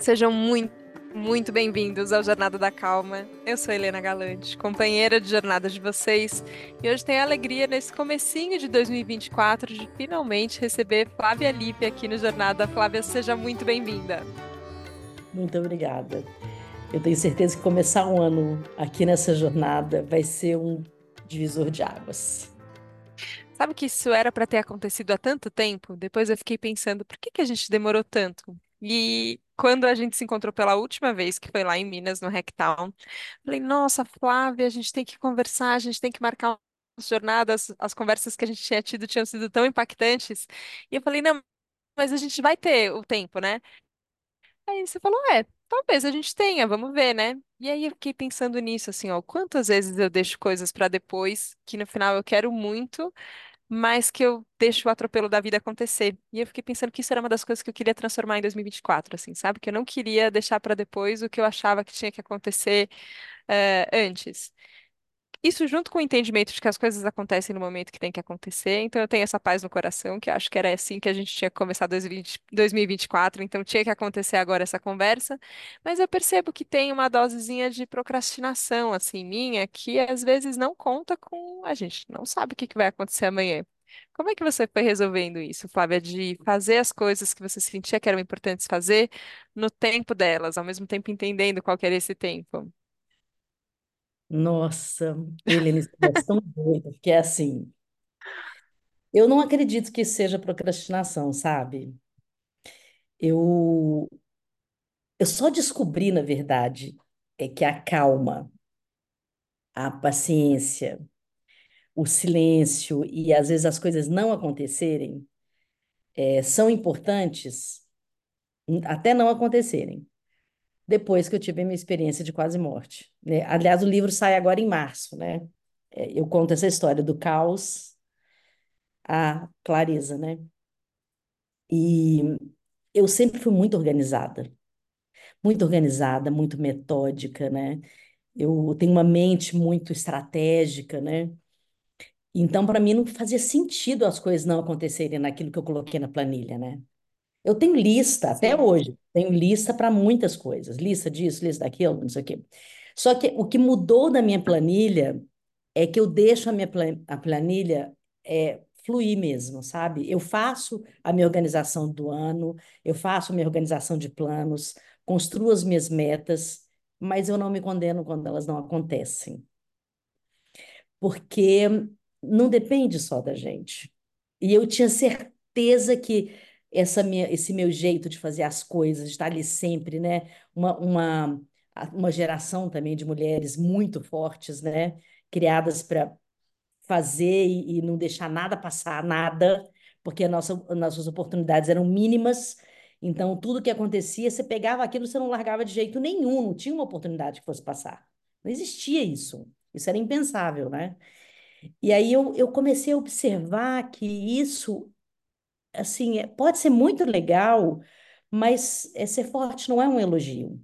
Sejam muito, muito bem-vindos ao Jornada da Calma. Eu sou Helena Galante, companheira de jornada de vocês, e hoje tenho a alegria nesse comecinho de 2024 de finalmente receber Flávia Lipe aqui no Jornada. Flávia, seja muito bem-vinda. Muito obrigada. Eu tenho certeza que começar um ano aqui nessa jornada vai ser um divisor de águas. Sabe que isso era para ter acontecido há tanto tempo? Depois eu fiquei pensando, por que que a gente demorou tanto? E quando a gente se encontrou pela última vez, que foi lá em Minas, no Hacktown, falei, nossa, Flávia, a gente tem que conversar, a gente tem que marcar as jornadas, as conversas que a gente tinha tido tinham sido tão impactantes. E eu falei, não, mas a gente vai ter o tempo, né? Aí você falou, é, talvez a gente tenha, vamos ver, né? E aí eu fiquei pensando nisso, assim, ó, quantas vezes eu deixo coisas para depois, que no final eu quero muito, mas que eu deixo o atropelo da vida acontecer. E eu fiquei pensando que isso era uma das coisas que eu queria transformar em 2024, assim, sabe? Que eu não queria deixar para depois o que eu achava que tinha que acontecer, eh, antes. Isso junto com o entendimento de que as coisas acontecem no momento que tem que acontecer, então eu tenho essa paz no coração, que eu acho que era assim que a gente tinha que começar 2020 2024, então tinha que acontecer agora essa conversa, mas eu percebo que tem uma dosezinha de procrastinação, assim, minha, que às vezes não conta com a gente, não sabe o que vai acontecer amanhã. Como é que você foi resolvendo isso, Flávia, de fazer as coisas que você sentia que eram importantes fazer no tempo delas, ao mesmo tempo entendendo qual que era esse tempo? Nossa, isso é tão doido, porque é assim, eu não acredito que seja procrastinação, sabe? Eu, eu só descobri, na verdade, é que a calma, a paciência, o silêncio e às vezes as coisas não acontecerem, é, são importantes até não acontecerem. Depois que eu tive a minha experiência de quase morte, né? Aliás, o livro sai agora em março, né? É, Eu conto essa história do caos à clareza, né? E eu sempre fui muito organizada, muito organizada, muito metódica, né? Eu tenho uma mente muito estratégica, né? Então, para mim, não fazia sentido as coisas não acontecerem naquilo que eu coloquei na planilha, né? Eu tenho lista, até Sim. hoje, tenho lista para muitas coisas, lista disso, lista daquilo, não sei o quê. Só que o que mudou da minha planilha é que eu deixo a minha plan- a planilha é, fluir mesmo, sabe? Eu faço a minha organização do ano, eu faço a minha organização de planos, construo as minhas metas, mas eu não me condeno quando elas não acontecem porque não depende só da gente. E eu tinha certeza que essa minha, esse meu jeito de fazer as coisas, de estar ali sempre, né? Uma, uma, uma geração também de mulheres muito fortes, né? Criadas para fazer e, e não deixar nada passar, nada, porque nossa, as nossas oportunidades eram mínimas. Então, tudo que acontecia, você pegava aquilo, você não largava de jeito nenhum, não tinha uma oportunidade que fosse passar. Não existia isso. Isso era impensável, né? E aí eu, eu comecei a observar que isso, assim, é- pode ser muito legal, mas é, ser forte não é um elogio.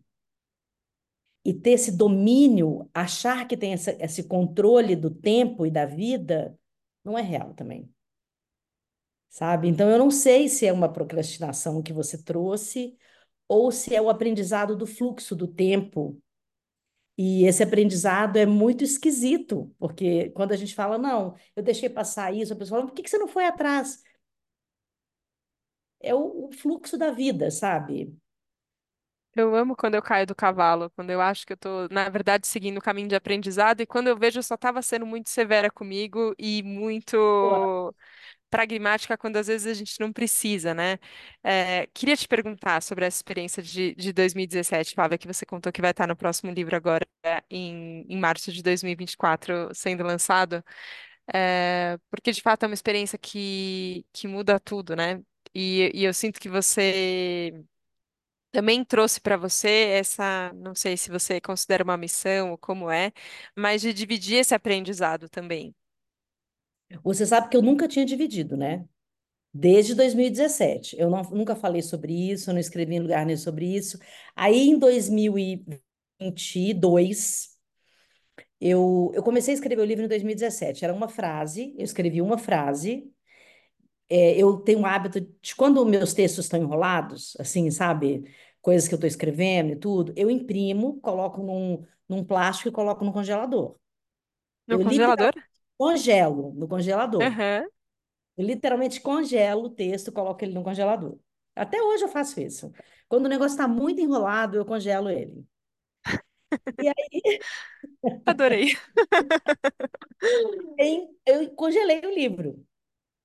E ter esse domínio, achar que tem essa, esse controle do tempo e da vida, não é real também, sabe? Então eu não sei se é uma procrastinação que você trouxe ou se é o aprendizado do fluxo do tempo. E esse aprendizado é muito esquisito, porque quando a gente fala, não, eu deixei passar isso, a pessoa fala, por que que você não foi atrás? É o, o fluxo da vida, sabe? Eu amo quando eu caio do cavalo, quando eu acho que eu tô, na verdade, seguindo o caminho de aprendizado, e quando eu vejo eu só estava sendo muito severa comigo e muito pragmática quando às vezes a gente não precisa, né? É, queria te perguntar sobre essa experiência de, de 2017, Flávia, que você contou que vai estar no próximo livro agora, em, em março de 2024, sendo lançado, é, porque de fato é uma experiência que, que muda tudo, né? E, e eu sinto que você também trouxe para você essa, não sei se você considera uma missão ou como é, mas de dividir esse aprendizado também. Você sabe que eu nunca tinha dividido, né? Desde 2017. Eu não, nunca falei sobre isso, eu não escrevi em lugar nenhum sobre isso. Aí, em 2022, eu, eu comecei a escrever o livro em 2017. Era uma frase, eu escrevi uma frase. É, eu tenho um hábito de, quando meus textos estão enrolados, assim, sabe? coisas que eu estou escrevendo e tudo, eu imprimo, coloco num, num plástico e coloco no congelador. No Eu congelador? congelo no congelador. Eu literalmente congelo o texto, coloco ele no congelador. Até hoje eu faço isso. Quando o negócio está muito enrolado, eu congelo ele. E aí Adorei. eu congelei o livro.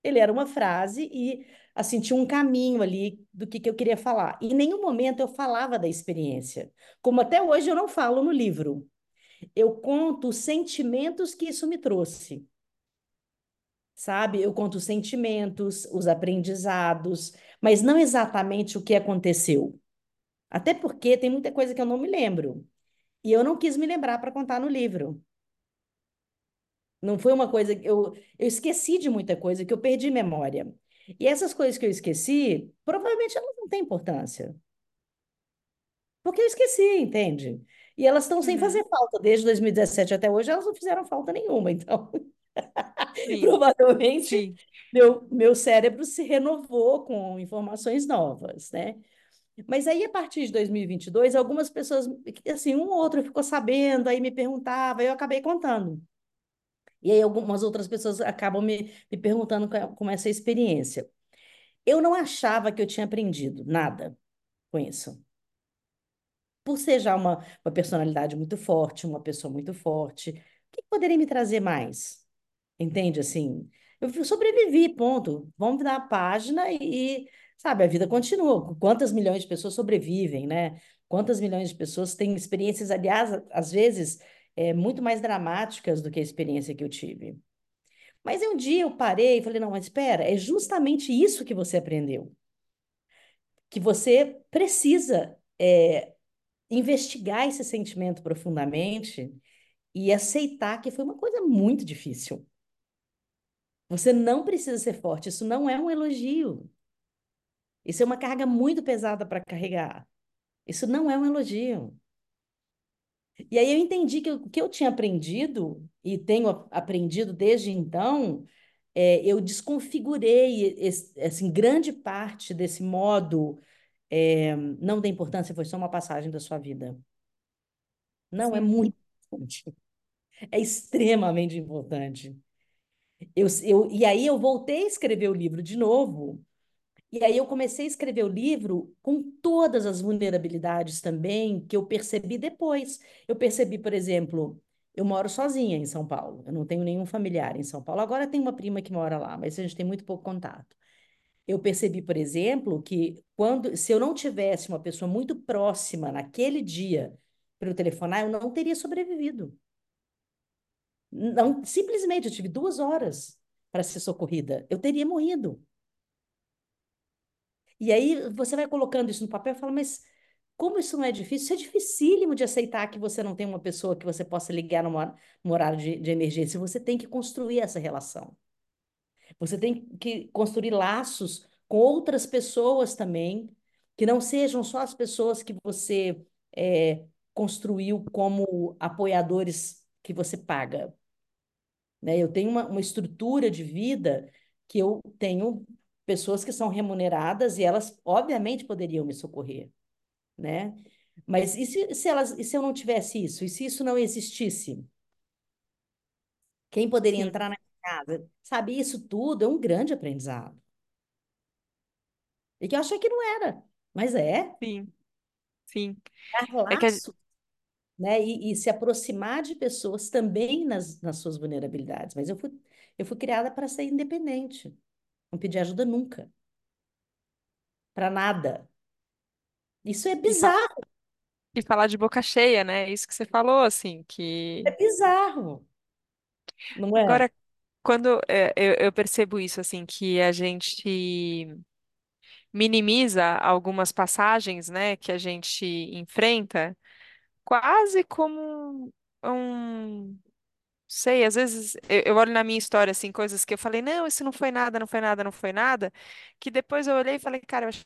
Ele era uma frase e assim tinha um caminho ali do que, que eu queria falar. E em nenhum momento eu falava da experiência, como até hoje eu não falo no livro. Eu conto os sentimentos que isso me trouxe, sabe? Eu conto os sentimentos, os aprendizados, mas não exatamente o que aconteceu. Até porque tem muita coisa que eu não me lembro. E eu não quis me lembrar para contar no livro. Não foi uma coisa que eu, eu esqueci de muita coisa, que eu perdi memória. E essas coisas que eu esqueci, provavelmente elas não têm importância. Porque eu esqueci, entende? E elas estão sem Uhum. fazer falta. Desde 2017 até hoje, elas não fizeram falta nenhuma. Então, provavelmente, sim. meu, meu cérebro se renovou com informações novas, né? Mas aí, a partir de 2022, algumas pessoas, assim, um ou outro ficou sabendo, aí me perguntava, eu acabei contando. E aí algumas outras pessoas acabam me, me perguntando co- como é essa experiência. Eu não achava que eu tinha aprendido nada com isso. Por ser já uma, uma personalidade muito forte, uma pessoa muito forte, o que poderia me trazer mais? Entende? Assim, eu sobrevivi, ponto. Vamos virar a página e, sabe, a vida continua. Quantas milhões de pessoas sobrevivem, né? Quantas milhões de pessoas têm experiências, aliás, às vezes, é, muito mais dramáticas do que a experiência que eu tive. Mas um dia eu parei e falei, não, mas espera, é justamente isso que você aprendeu. Que você precisa é, investigar esse sentimento profundamente e aceitar que foi uma coisa muito difícil. Você não precisa ser forte, isso não é um elogio. Isso é uma carga muito pesada para carregar. Isso não é um elogio. E aí eu entendi que o que eu tinha aprendido, e tenho aprendido desde então, é, eu desconfigurei esse, assim, grande parte desse modo, é, não da importância, foi só uma passagem da sua vida. Não, é Sim. muito importante. É extremamente importante. Eu, eu, e aí eu voltei a escrever o livro de novo, e aí eu comecei a escrever o livro com todas as vulnerabilidades também que eu percebi depois. Eu percebi, por exemplo, eu moro sozinha em São Paulo, eu não tenho nenhum familiar em São Paulo. Agora tem uma prima que mora lá, mas a gente tem muito pouco contato. Eu percebi, por exemplo, que quando, se eu não tivesse uma pessoa muito próxima naquele dia para eu telefonar, eu não teria sobrevivido. Não, simplesmente, eu tive duas horas para ser socorrida. Eu teria morrido. E aí você vai colocando isso no papel e fala, mas como isso não é difícil? Isso é dificílimo de aceitar que você não tem uma pessoa que você possa ligar numa, num horário de, de emergência. Você tem que construir essa relação. Você tem que construir laços com outras pessoas também, que não sejam só as pessoas que você é, construiu como apoiadores que você paga. Né? Eu tenho uma, uma estrutura de vida que eu tenho pessoas que são remuneradas e elas, obviamente, poderiam me socorrer, né? Mas e se, se elas, e se eu não tivesse isso? E se isso não existisse? Quem poderia Sim, entrar na minha casa? Sabe, isso tudo é um grande aprendizado. E que eu achei que não era, mas é. sim, sim. Dar É que né? E, e se aproximar de pessoas também nas, nas suas vulnerabilidades. Mas eu fui, eu fui criada para ser independente. Não pedi ajuda nunca, para nada. Isso é bizarro, e falar de boca cheia, né? Isso que você falou, assim, é que bizarro, não é? agora quando é, eu, eu percebo isso, assim, que a gente minimiza algumas passagens, né, que a gente enfrenta, quase como um, sei, às vezes eu, olho na minha história, assim, coisas que eu falei, não, isso não foi nada, não foi nada, não foi nada, que depois eu olhei e falei, cara, eu acho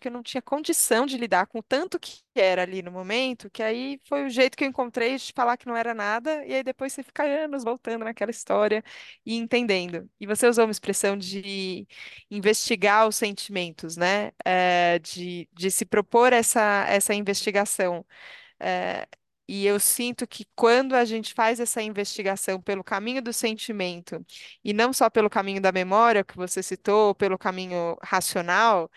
que eu não tinha condição de lidar com o tanto que era ali no momento, que aí foi o jeito que eu encontrei de falar que não era nada, e aí depois você fica anos voltando naquela história e entendendo. E você usou uma expressão de investigar os sentimentos, né? É, de, de se propor essa, essa investigação. É, e eu sinto que quando a gente faz essa investigação pelo caminho do sentimento, e não só pelo caminho da memória, que você citou, pelo caminho racional,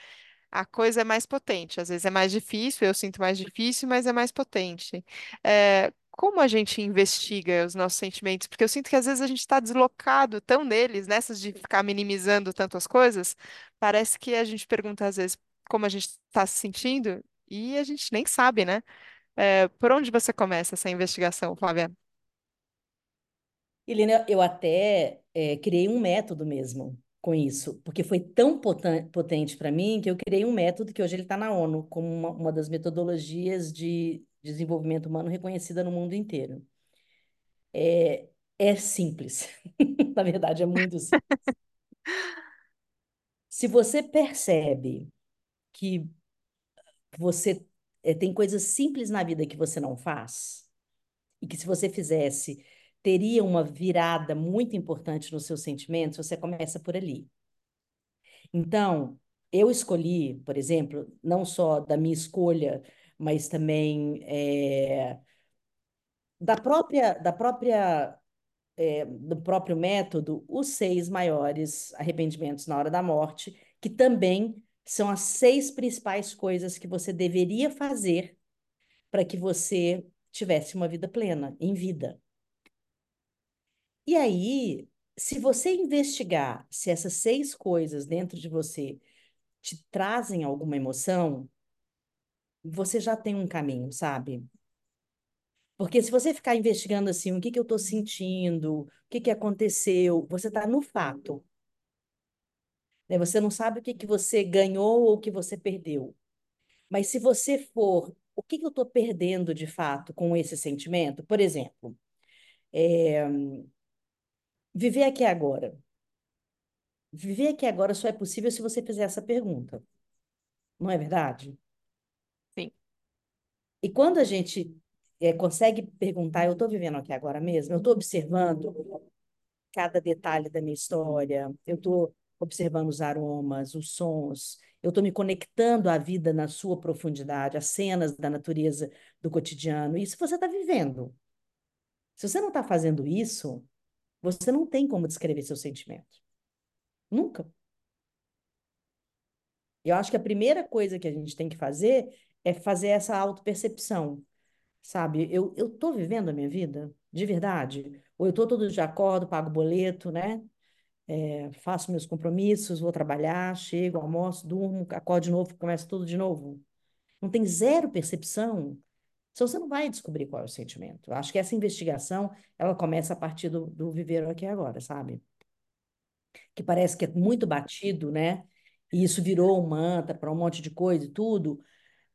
a coisa é mais potente. Às vezes é mais difícil, eu sinto mais difícil, mas é mais potente. É, como a gente investiga os nossos sentimentos? Porque eu sinto que às vezes a gente está deslocado tão neles, nessas de ficar minimizando tantas coisas, parece que a gente pergunta às vezes como a gente está se sentindo e a gente nem sabe, né? É, por onde você começa essa investigação, Flávia? Helena, eu até eh, criei um método mesmo com isso, porque foi tão potente para mim que eu criei um método que hoje ele está na ONU como uma, uma das metodologias de desenvolvimento humano reconhecida no mundo inteiro. É, é simples, na verdade é muito simples. Se você percebe que você eh, tem coisas simples na vida que você não faz, e que se você fizesse, teria uma virada muito importante nos seus sentimentos, você começa por ali. Então, eu escolhi, por exemplo, não só da minha escolha, mas também eh, da própria, da própria, eh, do próprio método, os seis maiores arrependimentos na hora da morte, que também são as seis principais coisas que você deveria fazer para que você tivesse uma vida plena, em vida. E aí, se você investigar se essas seis coisas dentro de você te trazem alguma emoção, você já tem um caminho, sabe? Porque se você ficar investigando assim, o que que eu estou sentindo, o que que aconteceu, você está no fato, né? Você não sabe o que que você ganhou ou o que você perdeu. Mas se você for, o que que eu estou perdendo de fato com esse sentimento? Por exemplo, é, viver aqui agora. Viver aqui agora só é possível se você fizer essa pergunta, não é verdade? Sim. E quando a gente é, consegue perguntar, eu estou vivendo aqui agora mesmo, eu estou observando cada detalhe da minha história, eu estou observando os aromas, os sons, eu estou me conectando à vida na sua profundidade, às cenas da natureza do cotidiano. Isso você está vivendo. Se você não está fazendo isso, você não tem como descrever seu sentimento. Nunca. Eu acho que a primeira coisa que a gente tem que fazer é fazer essa autopercepção, sabe? Eu, eu vivendo a minha vida, de verdade? Ou eu tô todo dia acordo, pago boleto, né? É, faço meus compromissos, vou trabalhar, chego, almoço, durmo, acordo de novo, começo tudo de novo. Não tem zero percepção. Então você não vai descobrir qual é o sentimento. Eu acho que essa investigação, ela começa a partir do, do viver aqui agora, sabe? Que parece que é muito batido, né? E isso virou um mantra para um monte de coisa e tudo,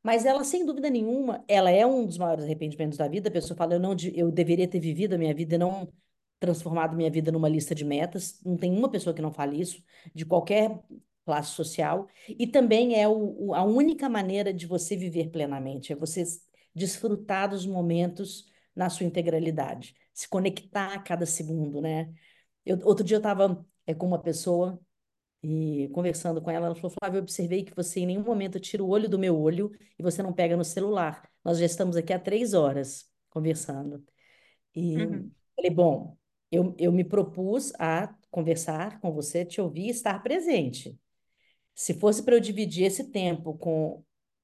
mas ela, sem dúvida nenhuma, ela é um dos maiores arrependimentos da vida. A pessoa fala, eu não, eu deveria ter vivido a minha vida e não transformado minha vida numa lista de metas. Não tem uma pessoa que não fale isso, de qualquer classe social. E também é o, a única maneira de você viver plenamente, é você desfrutar dos momentos na sua integralidade, se conectar a cada segundo, né? Eu, outro dia eu estava com uma pessoa e conversando com ela, ela falou: Flávia, eu observei que você em nenhum momento tira o olho do meu olho e você não pega no celular. Nós já estamos aqui há três horas conversando. E Uhum. falei: bom, eu, eu me propus a conversar com você, te ouvir e estar presente. Se fosse para eu dividir esse tempo com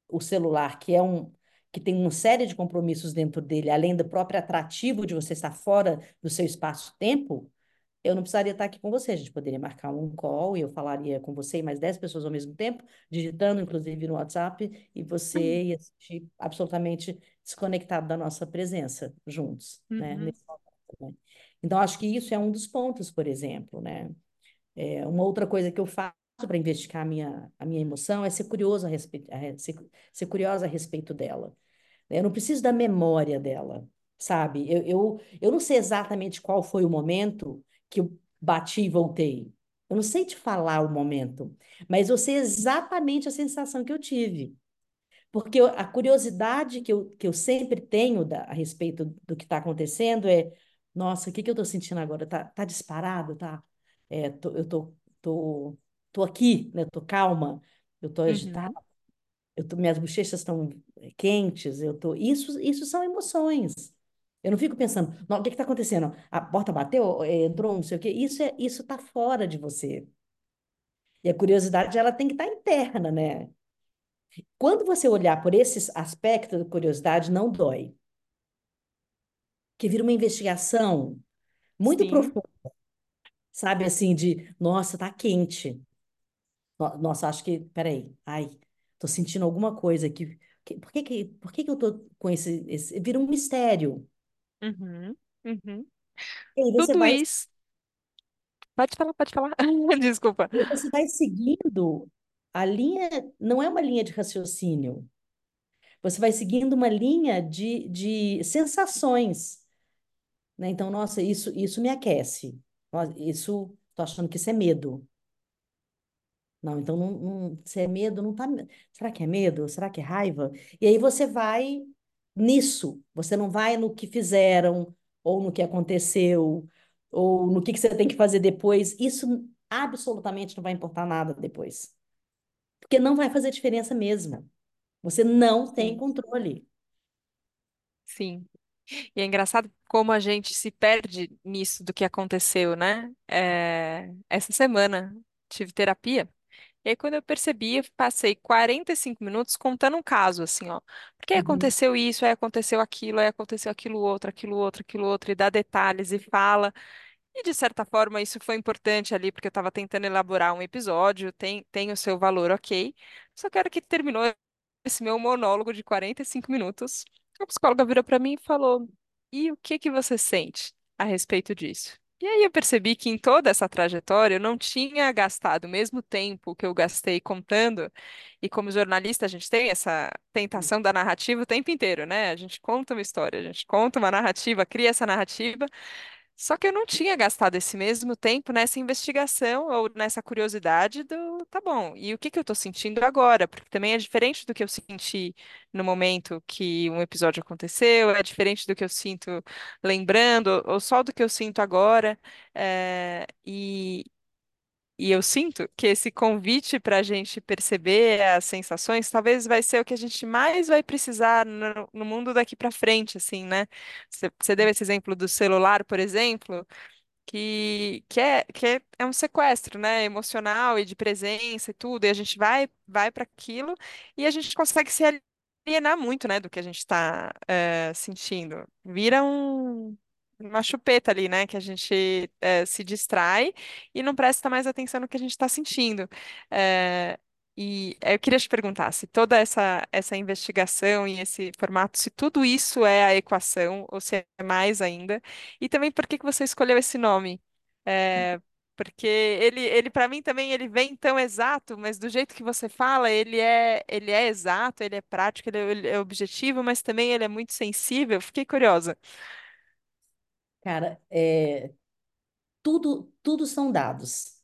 o celular, que é um que tem uma série de compromissos dentro dele, além do próprio atrativo de você estar fora do seu espaço-tempo, eu não precisaria estar aqui com você. A gente poderia marcar um call e eu falaria com você e mais 10 pessoas ao mesmo tempo, digitando, inclusive, no WhatsApp, e você ia se sentir absolutamente desconectado da nossa presença juntos, né? Uhum. Nesse momento, né? Então, acho que isso é um dos pontos, por exemplo, né? É, uma outra coisa que eu faço para investigar a minha, a minha emoção é ser curioso a respeito, ser, ser curiosa a respeito dela. Eu não preciso da memória dela, sabe? Eu, eu, eu não sei exatamente qual foi o momento que eu bati e voltei. Eu não sei te falar o momento, mas eu sei exatamente a sensação que eu tive. Porque eu- a curiosidade que eu, que eu sempre tenho da- a respeito do que está acontecendo é, nossa, o que que eu estou sentindo agora? Tá, tá disparado, tá? É, tô- eu tô, tô, tô aqui, né? Tô calma, eu tô agitada, Uhum. eu tô, minhas bochechas estão quentes, eu tô. Isso, isso são emoções. Eu não fico pensando, "Não, o que que está acontecendo? A porta bateu, É, entrou, não sei o quê. Isso é, isso está fora de você. E a curiosidade, ela tem que estar interna, né? Quando você olhar por esse aspecto da curiosidade, não dói. Que vira uma investigação muito Sim. profunda, sabe? Assim, de, nossa, tá quente. No- Nossa, acho que, peraí, ai, tô sentindo alguma coisa aqui. Por que que, por que que eu tô com esse, esse... Vira um mistério. Uhum. Uhum. Tudo vai, isso. Pode falar, pode falar. Desculpa. você vai seguindo a linha, não é uma linha de raciocínio. Você vai seguindo uma linha de, de sensações. Né? Então, nossa, isso, isso me aquece. Isso, tô achando que isso é medo. Não, então, não, não- se é medo, não tá. Será que é medo? Será que é raiva? E aí você vai nisso. Você não vai no que fizeram, ou no que aconteceu, ou no que que você tem que fazer depois. Isso absolutamente não vai importar nada depois. Porque não vai fazer diferença mesmo. Você não tem controle. sim. E é engraçado como a gente se perde nisso do que aconteceu, né? É, Essa semana tive terapia. E aí, quando eu percebi, eu passei 45 minutos contando um caso, assim, ó. Porque aí Uhum. aconteceu isso, aí aconteceu aquilo, aí aconteceu aquilo outro, aquilo outro, aquilo outro, e dá detalhes e fala. E de certa forma isso foi importante ali, porque eu estava tentando elaborar um episódio, tem, tem o seu valor, ok. Só que a hora que terminou esse meu monólogo de 45 minutos, a psicóloga virou para mim e falou: E o que que você sente a respeito disso? E aí eu percebi que em toda essa trajetória eu não tinha gastado o mesmo tempo que eu gastei contando, e como jornalista a gente tem essa tentação da narrativa o tempo inteiro, né? A gente conta uma história, a gente conta uma narrativa, cria essa narrativa. Só que eu não tinha gastado esse mesmo tempo nessa investigação ou nessa curiosidade do, tá bom, e o que que eu tô sentindo agora? Porque também é diferente do que eu senti no momento que um episódio aconteceu, é diferente do que eu sinto lembrando, ou só do que eu sinto agora. eh, e, e eu sinto que esse convite para a gente perceber as sensações talvez vai ser o que a gente mais vai precisar no, no mundo daqui para frente, assim, né? Você, deu esse exemplo do celular, por exemplo que, que, é, que é, um sequestro, né, emocional e de presença e tudo, e a gente vai, vai para aquilo e a gente consegue se alienar muito, né, do que a gente está sentindo. Vira um, uma chupeta ali, né, que a gente eh, se distrai e não presta mais atenção no que a gente está sentindo. Eh, e eu queria te perguntar se toda essa, essa investigação e esse formato, se tudo isso é a equação, ou se é mais ainda, e também por que que você escolheu esse nome? É, porque ele, ele para mim também ele vem tão exato, mas do jeito que você fala, ele é, ele é exato, ele é prático, ele é, ele é objetivo, mas também ele é muito sensível. Fiquei curiosa. Cara, é, tudo, tudo são dados.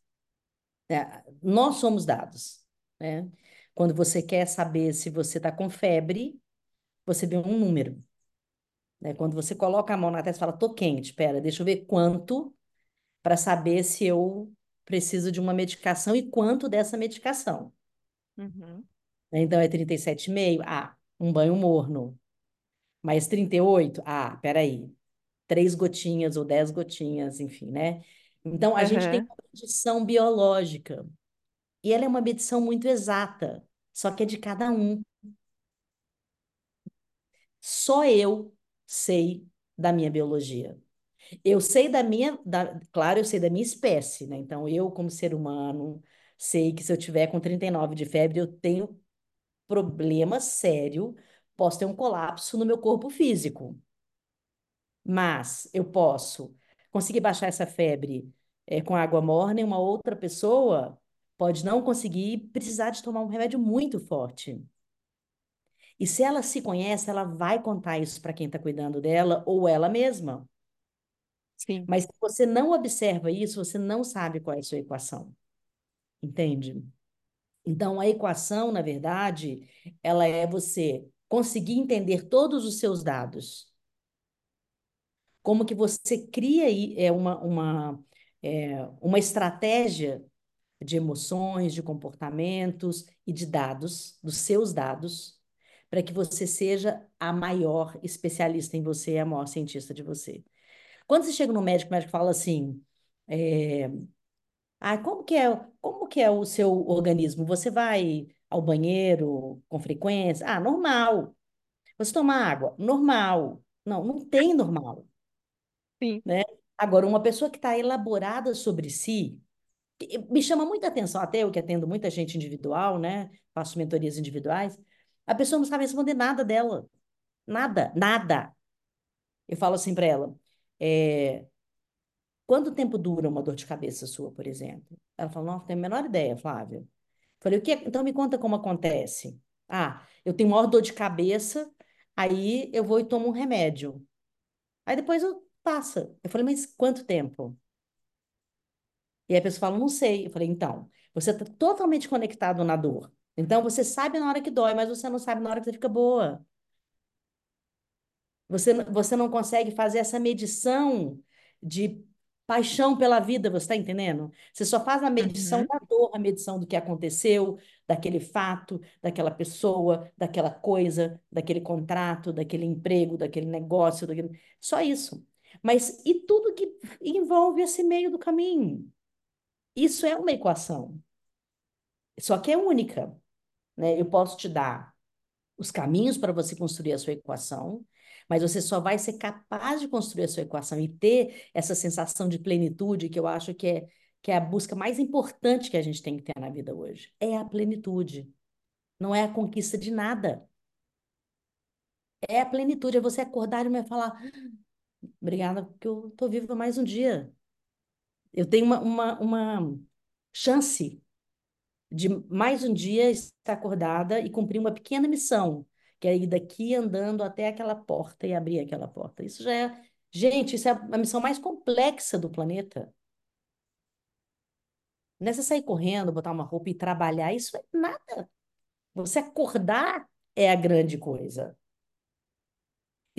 né? Nós somos dados, né? Quando você quer saber se você está com febre, você vê um número, né? Quando você coloca a mão na testa e fala, tô quente, espera, deixa eu ver quanto para saber se eu preciso de uma medicação e quanto dessa medicação. Uhum? Então é 37,5? Ah, um banho morno. Mas 38? Ah, peraí. Três gotinhas ou dez gotinhas, enfim, né? Então a gente tem uma medição biológica. E ela é uma medição muito exata, só que é de cada um. Só eu sei da minha biologia. Eu sei da minha, da, claro, eu sei da minha espécie, né? Então, eu, como ser humano, sei que se eu tiver com 39 de febre, eu tenho problema sério, posso ter um colapso no meu corpo físico. Mas eu posso conseguir baixar essa febre eh, com água morna e uma outra pessoa pode não conseguir e precisar de tomar um remédio muito forte. E se ela se conhece, ela vai contar isso para quem está cuidando dela ou ela mesma. sim, Mas se você não observa isso, você não sabe qual é a sua equação, entende? Então, a equação, na verdade, ela é você conseguir entender todos os seus dados. Como que você cria é uma, uma, é, uma estratégia de emoções, de comportamentos e de dados, dos seus dados, para que você seja a maior especialista em você, a maior cientista de você. Quando você chega no médico, o médico fala assim, é, ah, como que é, como que é o seu organismo? Você vai ao banheiro com frequência? Ah, normal. Você toma água? Normal. Não, não tem normal, sim. né? Agora, uma pessoa que está elaborada sobre si, me chama muita atenção, até eu que atendo muita gente individual, né? Faço mentorias individuais, a pessoa não sabe responder nada dela. Nada, nada. Eu falo assim para ela, é, quanto tempo dura uma dor de cabeça sua, por exemplo? Ela fala, não, não tenho a menor ideia, Flávia. Falei, o que é? Então me conta como acontece. Ah, eu tenho maior dor de cabeça, aí eu vou e tomo um remédio. Aí depois eu passa. Eu falei, mas quanto tempo? E a pessoa fala, não sei. Eu falei, então, você está totalmente conectado na dor. Então você sabe na hora que dói, mas você não sabe na hora que você fica boa. Você, você não consegue fazer essa medição de paixão pela vida, você está entendendo? Você só faz a medição Uhum, da dor, a medição do que aconteceu, daquele fato, daquela pessoa, daquela coisa, daquele contrato, daquele emprego, daquele negócio, daquele... só isso. Mas e tudo que envolve esse meio do caminho? Isso é uma equação, só que é única, né? Eu posso te dar os caminhos para você construir a sua equação, mas você só vai ser capaz de construir a sua equação e ter essa sensação de plenitude que eu acho que é, que é a busca mais importante que a gente tem que ter na vida hoje. É a plenitude. Não é a conquista de nada. É a plenitude, é você acordar e falar, obrigada, porque eu estou viva mais um dia. Eu tenho uma, uma, uma chance de mais um dia estar acordada e cumprir uma pequena missão, que é ir daqui andando até aquela porta e abrir aquela porta. Isso já é, gente, isso é a missão mais complexa do planeta. Não é sair correndo, botar uma roupa e trabalhar, isso é nada. Você acordar é a grande coisa.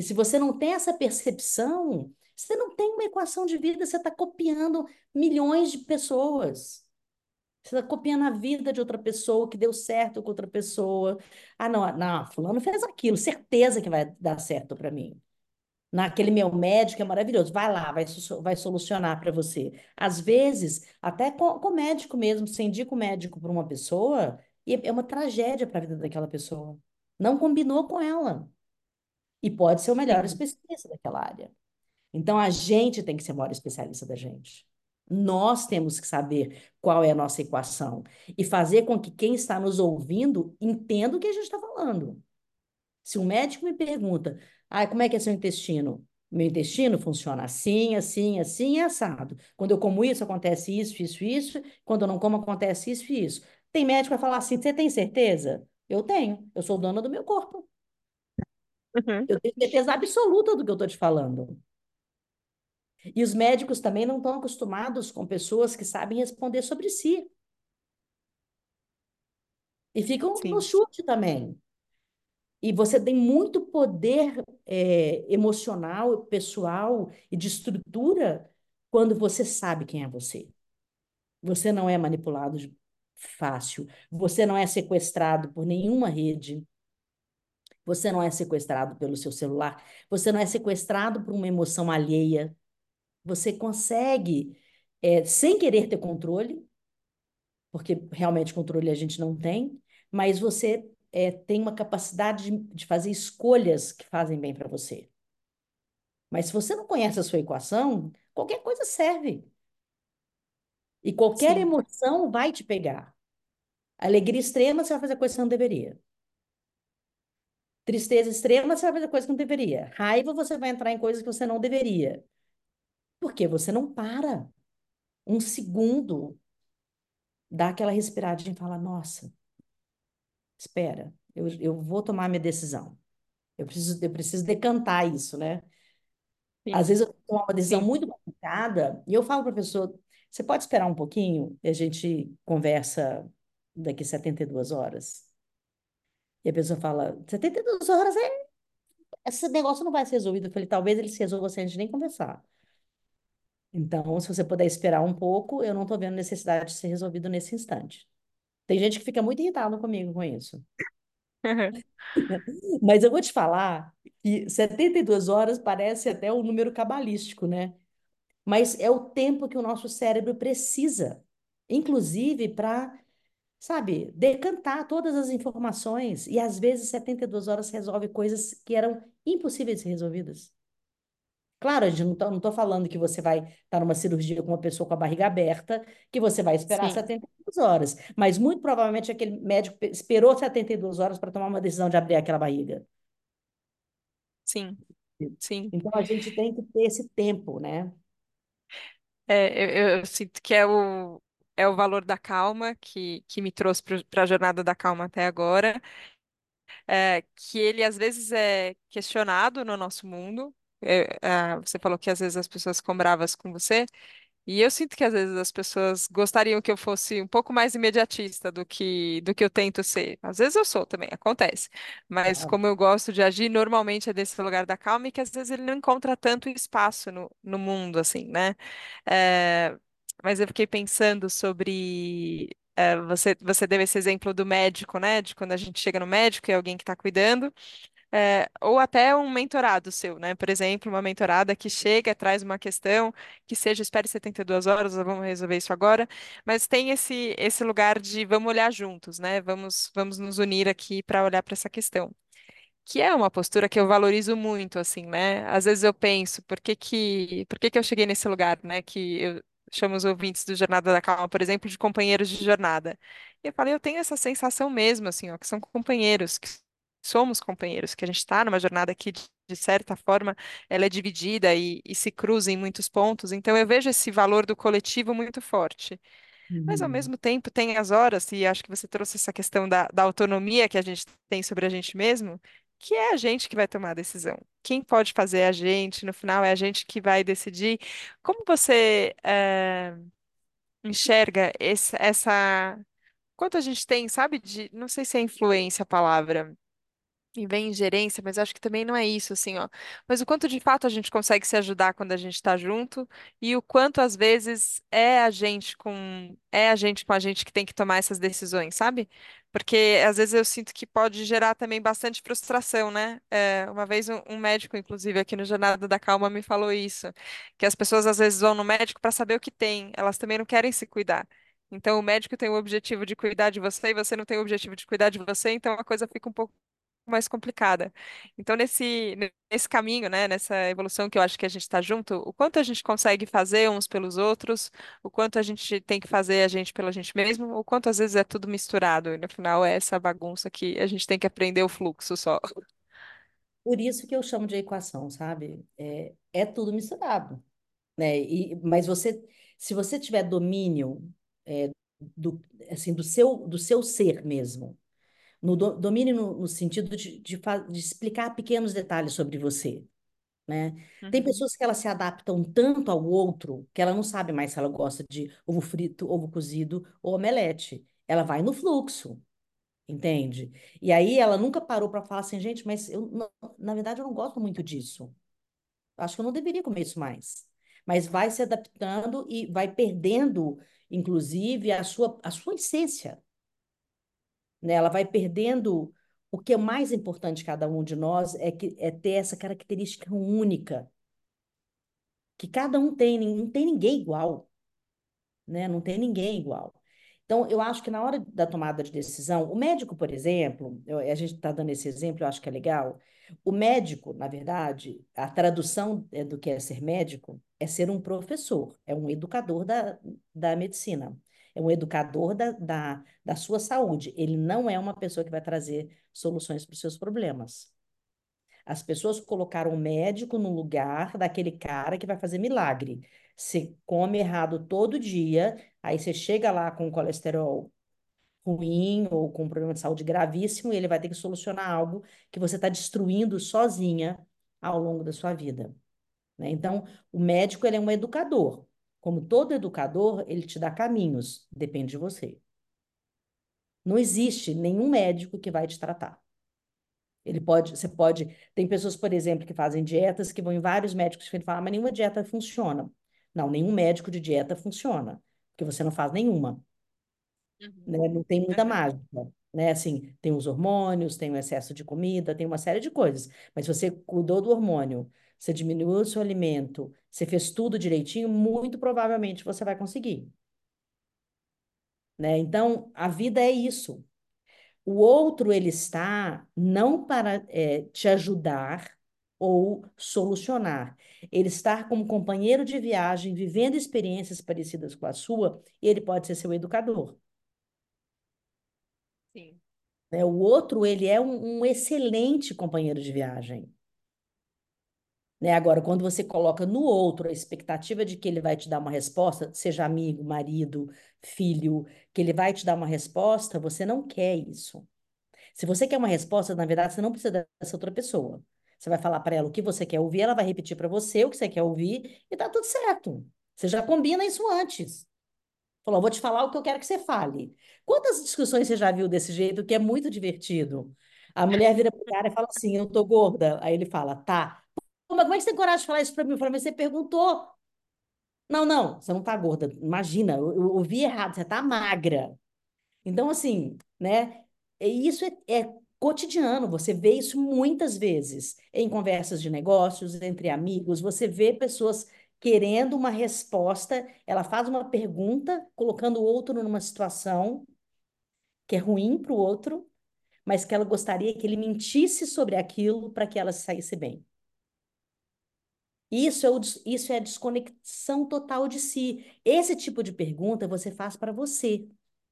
E se você não tem essa percepção, você não tem uma equação de vida, você está copiando milhões de pessoas. Você está copiando a vida de outra pessoa que deu certo com outra pessoa. Ah, não, não, fulano fez aquilo, certeza que vai dar certo para mim. Naquele meu médico é maravilhoso, vai lá, vai, vai solucionar para você. Às vezes, até com, médico mesmo, você indica o médico para uma pessoa e é uma tragédia para a vida daquela pessoa. Não combinou com ela. E pode ser o melhor especialista daquela área. Então, a gente tem que ser o maior especialista da gente. Nós temos que saber qual é a nossa equação e fazer com que quem está nos ouvindo entenda o que a gente está falando. Se um médico me pergunta, ah, como é que é seu intestino? Meu intestino funciona assim, assim, assim, e assado. Quando eu como isso, acontece isso, isso, isso. Quando eu não como, acontece isso e isso. Tem médico que vai falar assim, você tem certeza? Eu tenho. Eu sou dona do meu corpo. Uhum, Eu tenho certeza absoluta do que eu estou te falando. E os médicos também não estão acostumados com pessoas que sabem responder sobre si. E ficam no sim, chute também. E você tem muito poder é, emocional, pessoal e de estrutura quando você sabe quem é você. Você não é manipulado fácil. Você não é sequestrado por nenhuma rede. Você não é sequestrado pelo seu celular. Você não é sequestrado por uma emoção alheia. Você consegue, é, sem querer ter controle, porque realmente controle a gente não tem, mas você é, tem uma capacidade de, de fazer escolhas que fazem bem para você. Mas se você não conhece a sua equação, qualquer coisa serve. E qualquer sim. emoção vai te pegar. Alegria extrema, você vai fazer coisa que você não deveria. Tristeza extrema, você vai fazer coisa que não deveria. Raiva, você vai entrar em coisas que você não deveria. Porque você não para. Um segundo, dá aquela respiradinha e fala: Nossa, espera, eu, eu vou tomar minha decisão. Eu preciso, eu preciso decantar isso, né? Às vezes eu tomar uma decisão sim. muito complicada e eu falo pessoa, você pode esperar um pouquinho e a gente conversa daqui 72 horas? E a pessoa fala, 72 horas é esse negócio não vai ser resolvido. Eu falei, talvez ele se resolva sem a gente nem conversar. Então, se você puder esperar um pouco, eu não estou vendo necessidade de ser resolvido nesse instante. Tem gente que fica muito irritado comigo com isso. Mas eu vou te falar que 72 horas parece até um número cabalístico, né? Mas é o tempo que o nosso cérebro precisa, inclusive para, sabe, decantar todas as informações. E às vezes 72 horas resolve coisas que eram impossíveis de ser resolvidas. Claro, a gente não não tô falando que você vai estar numa cirurgia com uma pessoa com a barriga aberta, que você vai esperar Sim, 72 horas. Mas muito provavelmente aquele médico pe- esperou 72 horas para tomar uma decisão de abrir aquela barriga. sim, sim. Então a gente tem que ter esse tempo, né? É, eu, eu sinto que é o, é o valor da calma que, que me trouxe para a jornada da calma até agora. é, que ele às vezes é questionado no nosso mundo. É, ah, você falou que às vezes as pessoas ficam bravas com você. E eu sinto que às vezes as pessoas gostariam que eu fosse um pouco mais imediatista do que do que eu tento ser. Às vezes eu sou também, acontece. Mas Claro. como eu gosto de agir, normalmente é desse lugar da calma e que às vezes ele não encontra tanto espaço no, no mundo, assim, né? É, mas eu fiquei pensando sobre. é, você, você deu esse exemplo do médico, né? De quando a gente chega no médico e é alguém que está cuidando. É, ou até um mentorado seu, né? Por exemplo, uma mentorada que chega, traz uma questão, que seja, espere 72 horas, vamos resolver isso agora, mas tem esse, esse lugar de vamos olhar juntos, né? Vamos, vamos nos unir aqui para olhar para essa questão. Que é uma postura que eu valorizo muito, assim, né? Às vezes eu penso, por que que, por que que eu cheguei nesse lugar, né? Que eu chamo os ouvintes do Jornada da Calma, por exemplo, de companheiros de jornada. E eu falei, eu tenho essa sensação mesmo, assim, ó, que são companheiros, que somos companheiros, que a gente está numa jornada que, de de certa forma, ela é dividida e, e se cruza em muitos pontos. Então, eu vejo esse valor do coletivo muito forte. Mas, ao Uhum. mesmo tempo, tem as horas, e acho que você trouxe essa questão da, da autonomia que a gente tem sobre a gente mesmo, que é a gente que vai tomar a decisão. Quem pode fazer é a gente, no final, é a gente que vai decidir. Como você eh, enxerga esse, essa. Quanto a gente tem, sabe, de. Não sei se é influência a palavra e vem ingerência, mas acho que também não é isso, assim, ó. Mas o quanto de fato a gente consegue se ajudar quando a gente está junto e o quanto às vezes é a gente com é a gente com a gente que tem que tomar essas decisões, sabe? Porque às vezes eu sinto que pode gerar também bastante frustração, né? É, uma vez um, um médico, inclusive aqui no Jornada da Calma, me falou isso, que as pessoas às vezes vão no médico para saber o que tem, elas também não querem se cuidar. Então, o médico tem o objetivo de cuidar de você e você não tem o objetivo de cuidar de você, então a coisa fica um pouco mais complicada. Então, nesse, nesse caminho, né, nessa evolução que eu acho que a gente está junto, o quanto a gente consegue fazer uns pelos outros, o quanto a gente tem que fazer a gente pela gente mesmo, o quanto às vezes é tudo misturado, e no final é essa bagunça que a gente tem que aprender o fluxo só. Por isso que eu chamo de equação, sabe? É, é tudo misturado, né? E, mas você, se você tiver domínio é, do, assim, do seu, do seu ser mesmo, no do- domínio no, no sentido de, de, de explicar pequenos detalhes sobre você, né? Tem Uhum, pessoas que elas se adaptam tanto ao outro que ela não sabe mais se ela gosta de ovo frito, ovo cozido ou omelete. Ela vai no fluxo, entende? E aí ela nunca parou para falar assim, gente, mas eu, não- na verdade eu não gosto muito disso. Acho que eu não deveria comer isso mais. Mas vai se adaptando e vai perdendo, inclusive, a sua, a sua essência né? Ela vai perdendo. O que é mais importante de cada um de nós é, que, é ter essa característica única, que cada um tem, não tem ninguém igual, né? Não tem ninguém igual. Então, eu acho que na hora da tomada de decisão, o médico, por exemplo, eu- a gente está dando esse exemplo, eu acho que é legal. O médico, na verdade, a tradução é, do que é ser médico é ser um professor, é um educador da, da medicina, é um educador da, da, da sua saúde. Ele não é uma pessoa que vai trazer soluções para os seus problemas. As pessoas colocaram o médico no lugar daquele cara que vai fazer milagre. Você come errado todo dia, aí você chega lá com colesterol ruim ou com um problema de saúde gravíssimo, e ele vai ter que solucionar algo que você está destruindo sozinha ao longo da sua vida, né? Então, o médico ele é um educador. Como todo educador, ele te dá caminhos, depende de você. Não existe nenhum médico que vai te tratar. Ele pode, você pode, tem pessoas, por exemplo, que fazem dietas que vão em vários médicos que falam, ah, mas nenhuma dieta funciona. Não, nenhum médico de dieta funciona, porque você não faz nenhuma, Uhum. né? Não tem muita Uhum. mágica, né? Assim, tem os hormônios, tem o excesso de comida, tem uma série de coisas. Mas se você cuidou do hormônio, você diminuiu o seu alimento, você fez tudo direitinho, muito provavelmente você vai conseguir, né? Então, a vida é isso. O outro, ele está não para é, te ajudar ou solucionar. Ele está como companheiro de viagem, vivendo experiências parecidas com a sua, e ele pode ser seu educador. Sim. Né? O outro, ele é um, um excelente companheiro de viagem. Né? Agora, quando você coloca no outro a expectativa de que ele vai te dar uma resposta, seja amigo, marido, filho, que ele vai te dar uma resposta, você não quer isso. Se você quer uma resposta, na verdade, você não precisa dessa outra pessoa. Você vai falar para ela o que você quer ouvir, ela vai repetir para você o que você quer ouvir e tá tudo certo. Você já combina isso antes. Falou, vou te falar o que eu quero que você fale. Quantas discussões você já viu desse jeito que é muito divertido? A mulher vira pro cara e fala assim: Eu tô gorda. Aí ele fala: Tá. Como é que você tem coragem de falar isso para mim? Eu falei, mas você perguntou. Não, não, você não tá gorda. Imagina, eu, eu ouvi errado, você tá magra. Então, assim, né? E isso é, é cotidiano, você vê isso muitas vezes em conversas de negócios, entre amigos, você vê pessoas querendo uma resposta, ela faz uma pergunta, colocando o outro numa situação que é ruim para o outro, mas que ela gostaria que ele mentisse sobre aquilo para que ela saísse bem. Isso é, o, isso é a desconexão total de si. Esse tipo de pergunta você faz para você,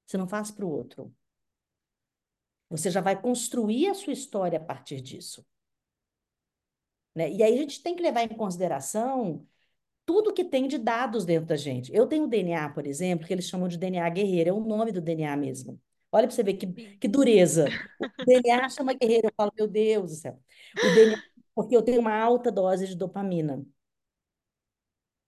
você não faz para o outro. Você já vai construir a sua história a partir disso, né? E aí a gente tem que levar em consideração tudo que tem de dados dentro da gente. Eu tenho DNA, por exemplo, que eles chamam de DNA guerreiro, é o nome do DNA mesmo. Olha para você ver que, que dureza. O DNA chama guerreiro, eu falo, meu Deus do céu. O DNA, porque eu tenho uma alta dose de dopamina.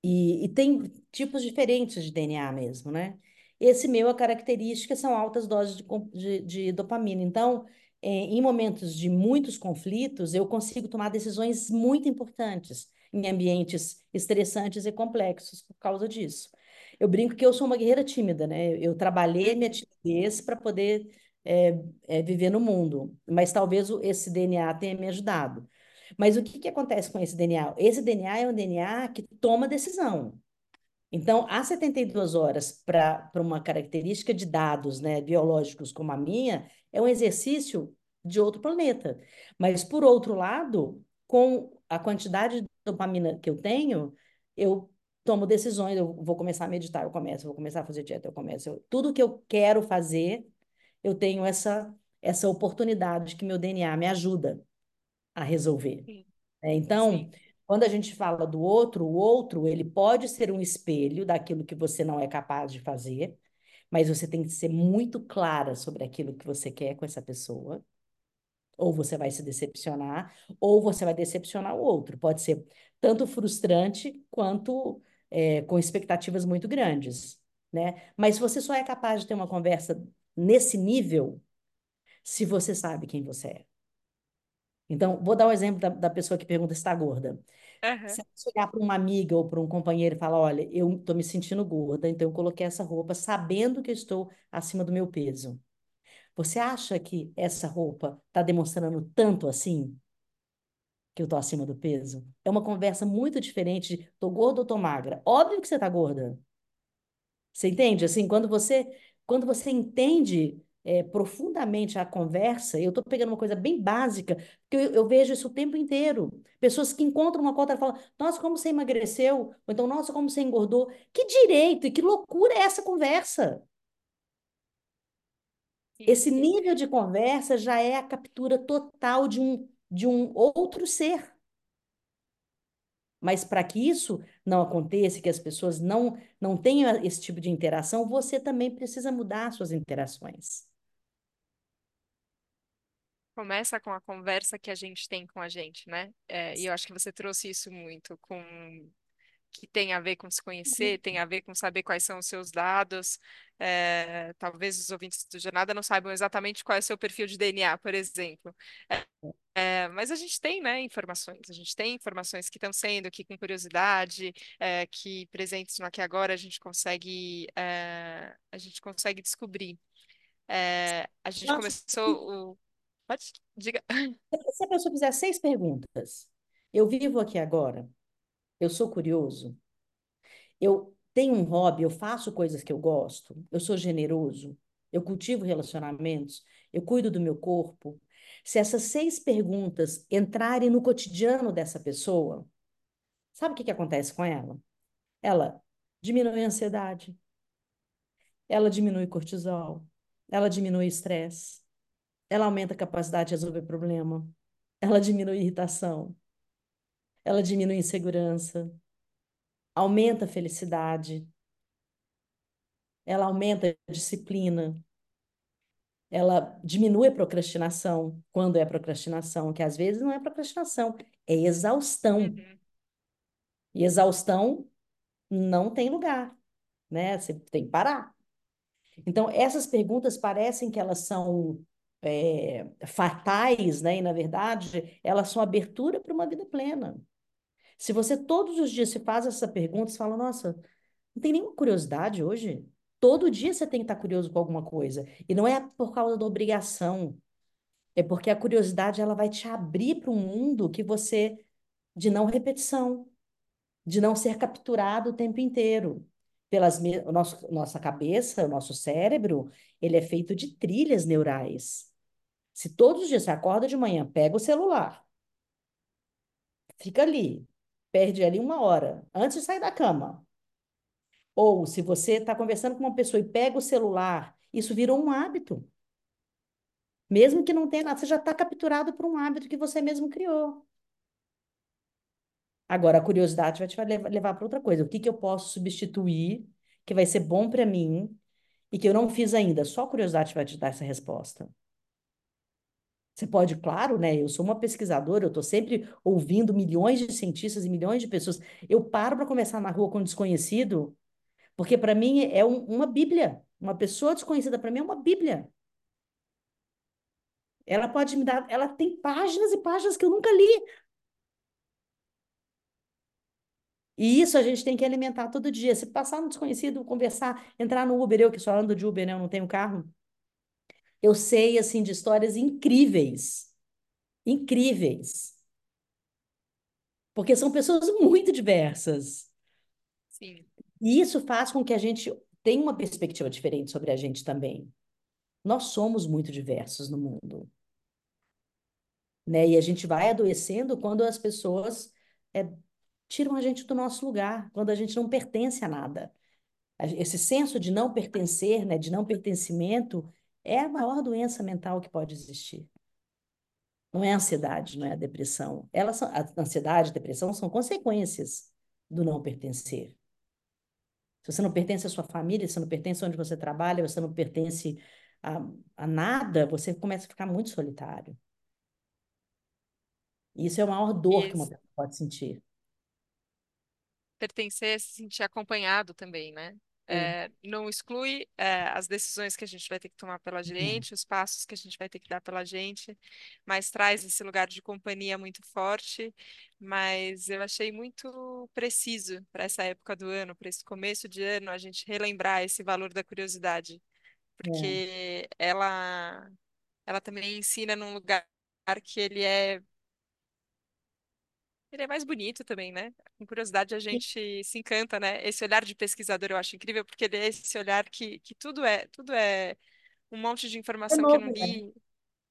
E, e tem tipos diferentes de DNA mesmo, né? Esse meu, a característica são altas doses de, de, de dopamina. Então, eh, em momentos de muitos conflitos, eu consigo tomar decisões muito importantes em ambientes estressantes e complexos por causa disso. Eu brinco que eu sou uma guerreira tímida, né? Eu trabalhei minha timidez para poder eh, eh, viver no mundo, mas talvez esse DNA tenha me ajudado. Mas o que que acontece com esse DNA? Esse DNA é um DNA que toma decisão. Então, há 72 horas para uma característica de dados, né, biológicos como a minha, é um exercício de outro planeta. Mas, por outro lado, com a quantidade de dopamina que eu tenho, eu tomo decisões. Eu vou começar a meditar, eu começo. Eu vou começar a fazer dieta, eu começo. Eu- tudo que eu quero fazer, eu tenho essa, essa oportunidade que meu DNA me ajuda a resolver. É, Então, Sim. quando a gente fala do outro, o outro, ele pode ser um espelho daquilo que você não é capaz de fazer, mas você tem que ser muito clara sobre aquilo que você quer com essa pessoa, ou você vai se decepcionar, ou você vai decepcionar o outro. Pode ser tanto frustrante quanto é, com expectativas muito grandes, né? Mas você só é capaz de ter uma conversa nesse nível se você sabe quem você é. Então, vou dar um exemplo da, da pessoa que pergunta se está gorda. Aham. Se você olhar para uma amiga ou para um companheiro e falar, olha, eu estou me sentindo gorda, então eu coloquei essa roupa sabendo que eu estou acima do meu peso. Você acha que essa roupa está demonstrando tanto assim que eu estou acima do peso? É uma conversa muito diferente de tô gorda ou tô magra. Óbvio que você está gorda. Você entende? Assim, quando você, quando você entende é, profundamente a conversa, eu estou pegando uma coisa bem básica, porque eu, eu vejo isso o tempo inteiro. Pessoas que encontram uma conta e falam, nossa, como você emagreceu? Ou então, nossa, como você engordou? Que direito e que loucura é essa conversa? Sim, Esse sim. nível de conversa já é a captura total de um, de um outro ser. Mas para que isso não aconteça, que as pessoas não, não tenham esse tipo de interação, você também precisa mudar suas interações. Começa com a conversa que a gente tem com a gente, né? É, e eu acho que você trouxe isso muito, com que tem a ver com se conhecer, tem a ver com saber quais são os seus dados. É, talvez os ouvintes do Jornada não saibam exatamente qual é o seu perfil de DNA, por exemplo. É, mas a gente tem, né, informações. A gente tem informações que estão sendo aqui com curiosidade, é, que presentes no aqui agora a gente consegue, é, a gente consegue descobrir. É, a gente Nossa, começou o. Pode? Diga. se a pessoa fizer seis perguntas, eu vivo aqui agora, eu sou curioso, eu tenho um hobby, eu faço coisas que eu gosto, eu sou generoso, eu cultivo relacionamentos, eu cuido do meu corpo. Se essas seis perguntas entrarem no cotidiano dessa pessoa, sabe o que que acontece com ela? Ela diminui a ansiedade, ela diminui cortisol, ela diminui o estresse, ela aumenta a capacidade de resolver problema, ela diminui a irritação, ela diminui a insegurança, aumenta a felicidade, ela aumenta a disciplina, ela diminui a procrastinação, quando é procrastinação, que às vezes não é procrastinação, é exaustão. Uhum, E exaustão não tem lugar, né? Você tem que parar. Então, essas perguntas parecem que elas são é, fatais, né? E, na verdade, elas são abertura para uma vida plena. Se você todos os dias se faz essa pergunta, você fala, nossa, não tem nenhuma curiosidade hoje? Todo dia você tem que estar curioso com alguma coisa. E não é por causa da obrigação, é porque a curiosidade ela vai te abrir para um mundo que você, de não repetição, de não ser capturado o tempo inteiro. Pelas nosso, nossa cabeça, o nosso cérebro, ele é feito de trilhas neurais. Se todos os dias você acorda de manhã, pega o celular, fica ali, perde ali uma hora antes de sair da cama. Ou se você está conversando com uma pessoa e pega o celular, isso virou um hábito. Mesmo que não tenha nada, você já está capturado por um hábito que você mesmo criou. Agora, a curiosidade vai te levar para outra coisa. O que, que eu posso substituir que vai ser bom para mim e que eu não fiz ainda? Só a curiosidade vai te dar essa resposta. Você pode, claro, né? Eu sou uma pesquisadora, eu estou sempre ouvindo milhões de cientistas e milhões de pessoas. Eu paro para conversar na rua com um desconhecido, porque para mim é um, uma Bíblia. Uma pessoa desconhecida para mim é uma Bíblia. Ela pode me dar, ela tem páginas e páginas que eu nunca li. E isso a gente tem que alimentar todo dia. Se passar no desconhecido, conversar, entrar no Uber, eu que só ando de Uber, né? Eu não tenho carro. Eu sei, assim, de histórias incríveis. Incríveis. Porque são pessoas muito diversas. sim. E isso faz com que a gente tenha uma perspectiva diferente sobre a gente também. Nós somos muito diversos no mundo. Né? E a gente vai adoecendo quando as pessoas é, tiram a gente do nosso lugar, quando a gente não pertence a nada. Esse senso de não pertencer, né, de não pertencimento, é a maior doença mental que pode existir. Não é a ansiedade, não é a depressão. Elas são, a ansiedade e depressão são consequências do não pertencer. Se você não pertence à sua família, se você não pertence onde você trabalha, você não pertence a, a nada, você começa a ficar muito solitário. E isso é a maior dor que uma Isso. pessoa pode sentir. pertencer é se sentir acompanhado também, né? É, não exclui, é, as decisões que a gente vai ter que tomar pela Não. gente, os passos que a gente vai ter que dar pela gente, mas traz esse lugar de companhia muito forte. Mas eu achei muito preciso para essa época do ano, para esse começo de ano, a gente relembrar esse valor da curiosidade, É. porque ela, ela também ensina num lugar que ele é Ele é mais bonito também, né? Com curiosidade a gente se encanta, né? Esse olhar de pesquisador eu acho incrível, porque ele é esse olhar que, que tudo é, tudo é um monte de É informação que eu não novo, né? li,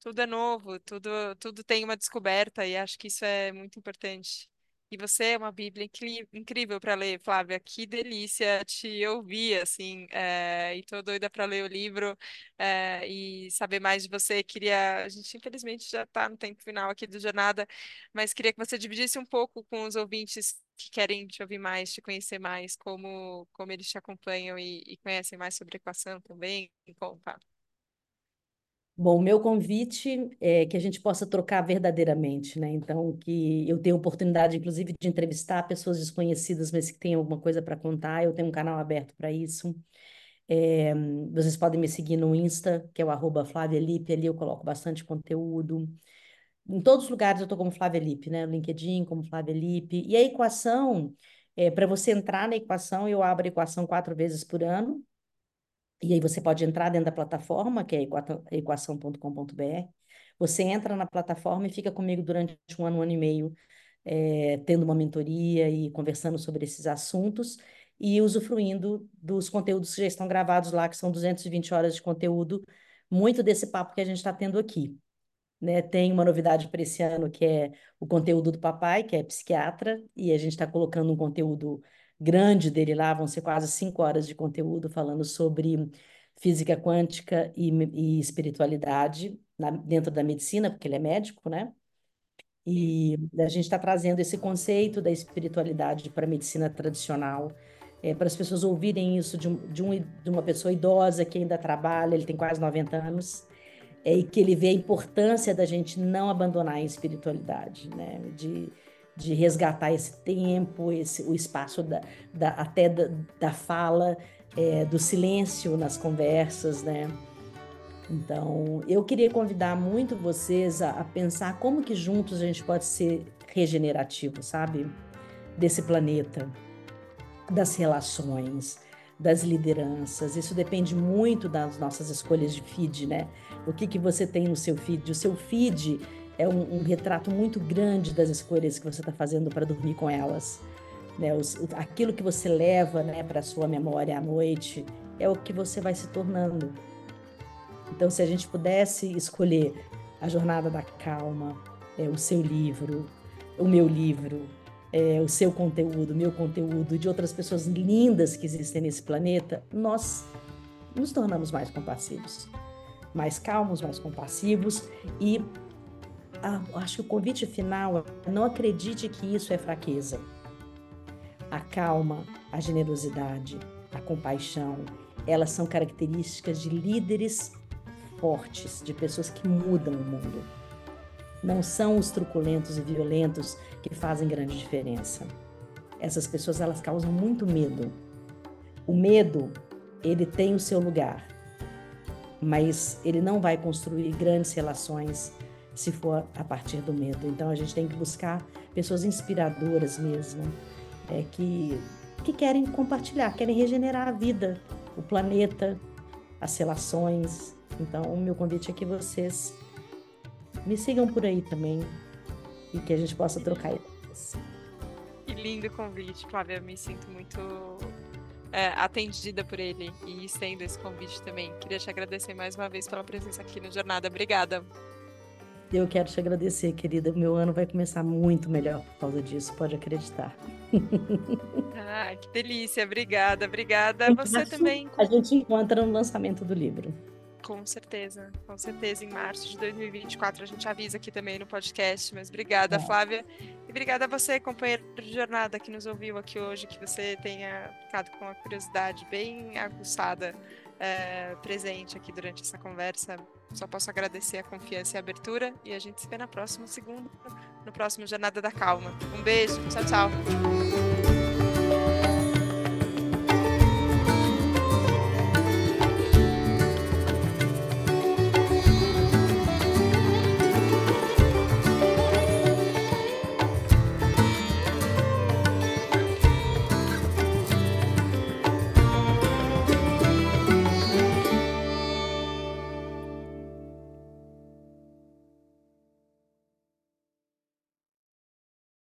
tudo é novo, tudo, tudo tem uma descoberta e acho que isso é muito importante. E você é uma Bíblia incrível para ler, Flávia. Que delícia te ouvir, assim. é, e tô doida para ler o livro é, e saber mais de você. Queria, a gente infelizmente já está no tempo final aqui do Jornada, mas queria que você dividisse um pouco com os ouvintes que querem te ouvir mais, te conhecer mais, como, como eles te acompanham e, e conhecem mais sobre a equação também. Conta. Bom, o meu convite é que a gente possa trocar verdadeiramente, né? Então, que eu tenha oportunidade, inclusive, de entrevistar pessoas desconhecidas, mas que tenham alguma coisa para contar. Eu tenho um canal aberto para isso. É, vocês podem me seguir no Insta, que é o arroba ali eu coloco bastante conteúdo. Em todos os lugares eu estou como Flávia Lippe, né? No LinkedIn, como Flávia Lippe. E a equação, é, para você entrar na equação, eu abro a equação quatro vezes por ano. E aí você pode entrar dentro da plataforma, que é equação.com.br. Você entra na plataforma e fica comigo durante um ano, um ano e meio, é, tendo uma mentoria e conversando sobre esses assuntos e usufruindo dos conteúdos que já estão gravados lá, que são 220 horas de conteúdo, muito desse papo que a gente está tendo aqui. Né? Tem uma novidade para esse ano que é o conteúdo do papai, que é psiquiatra, e a gente está colocando um conteúdo grande dele lá, vão ser quase cinco horas de conteúdo falando sobre física quântica e, e espiritualidade na, dentro da medicina, porque ele é médico, né? E a gente está trazendo esse conceito da espiritualidade para a medicina tradicional, é, para as pessoas ouvirem isso de, um, de, um, de uma pessoa idosa que ainda trabalha, ele tem quase 90 anos, é, e que ele vê a importância da gente não abandonar a espiritualidade, né? De, de resgatar esse tempo, esse, o espaço da, da até da, da fala, é, do silêncio nas conversas, né? Então, eu queria convidar muito vocês a, a, pensar como que juntos a gente pode ser regenerativo, sabe? Desse planeta, das relações, das lideranças. Isso depende muito das nossas escolhas de feed, né? O que, que você tem no seu feed? O seu feed é um, um retrato muito grande das escolhas que você está fazendo para dormir com elas. Né? Os, aquilo que você leva né, para a sua memória à noite é o que você vai se tornando. Então, se a gente pudesse escolher a jornada da calma, é, o seu livro, o meu livro, é, o seu conteúdo, o meu conteúdo, de outras pessoas lindas que existem nesse planeta, nós nos tornamos mais compassivos, mais calmos, mais compassivos e ah, acho que o convite final é não acredite que isso é fraqueza. A calma, a generosidade, a compaixão, elas são características de líderes fortes, de pessoas que mudam o mundo. Não são os truculentos e violentos que fazem grande diferença. Essas pessoas elas causam muito medo. O medo, ele tem o seu lugar, mas ele não vai construir grandes relações se for a partir do medo. Então a gente tem que buscar pessoas inspiradoras mesmo, é, que, que querem compartilhar, querem regenerar a vida, o planeta, as relações. Então o meu convite é que vocês me sigam por aí também e que a gente possa trocar ideias. Que lindo convite, Flávia. Eu me sinto muito é, atendida por ele e estendo esse convite também. Queria te agradecer mais uma vez pela presença aqui no Jornada. Obrigada. Eu quero te agradecer, querida. Meu ano vai começar muito melhor por causa disso, pode acreditar. Ah, que delícia. Obrigada, obrigada. Você também. A gente encontra no lançamento do livro. Com certeza, com certeza. Em março de 2024 a gente avisa aqui também no podcast. Mas obrigada, é. Flávia. E obrigada a você, companheiro de jornada, que nos ouviu aqui hoje, que você tenha ficado com a curiosidade bem aguçada é, presente aqui durante essa conversa. Só posso agradecer a confiança e a abertura e a gente se vê na próxima segunda, no próximo Jornada da Calma. Um beijo, tchau, tchau.